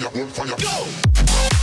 fire, on fire, go!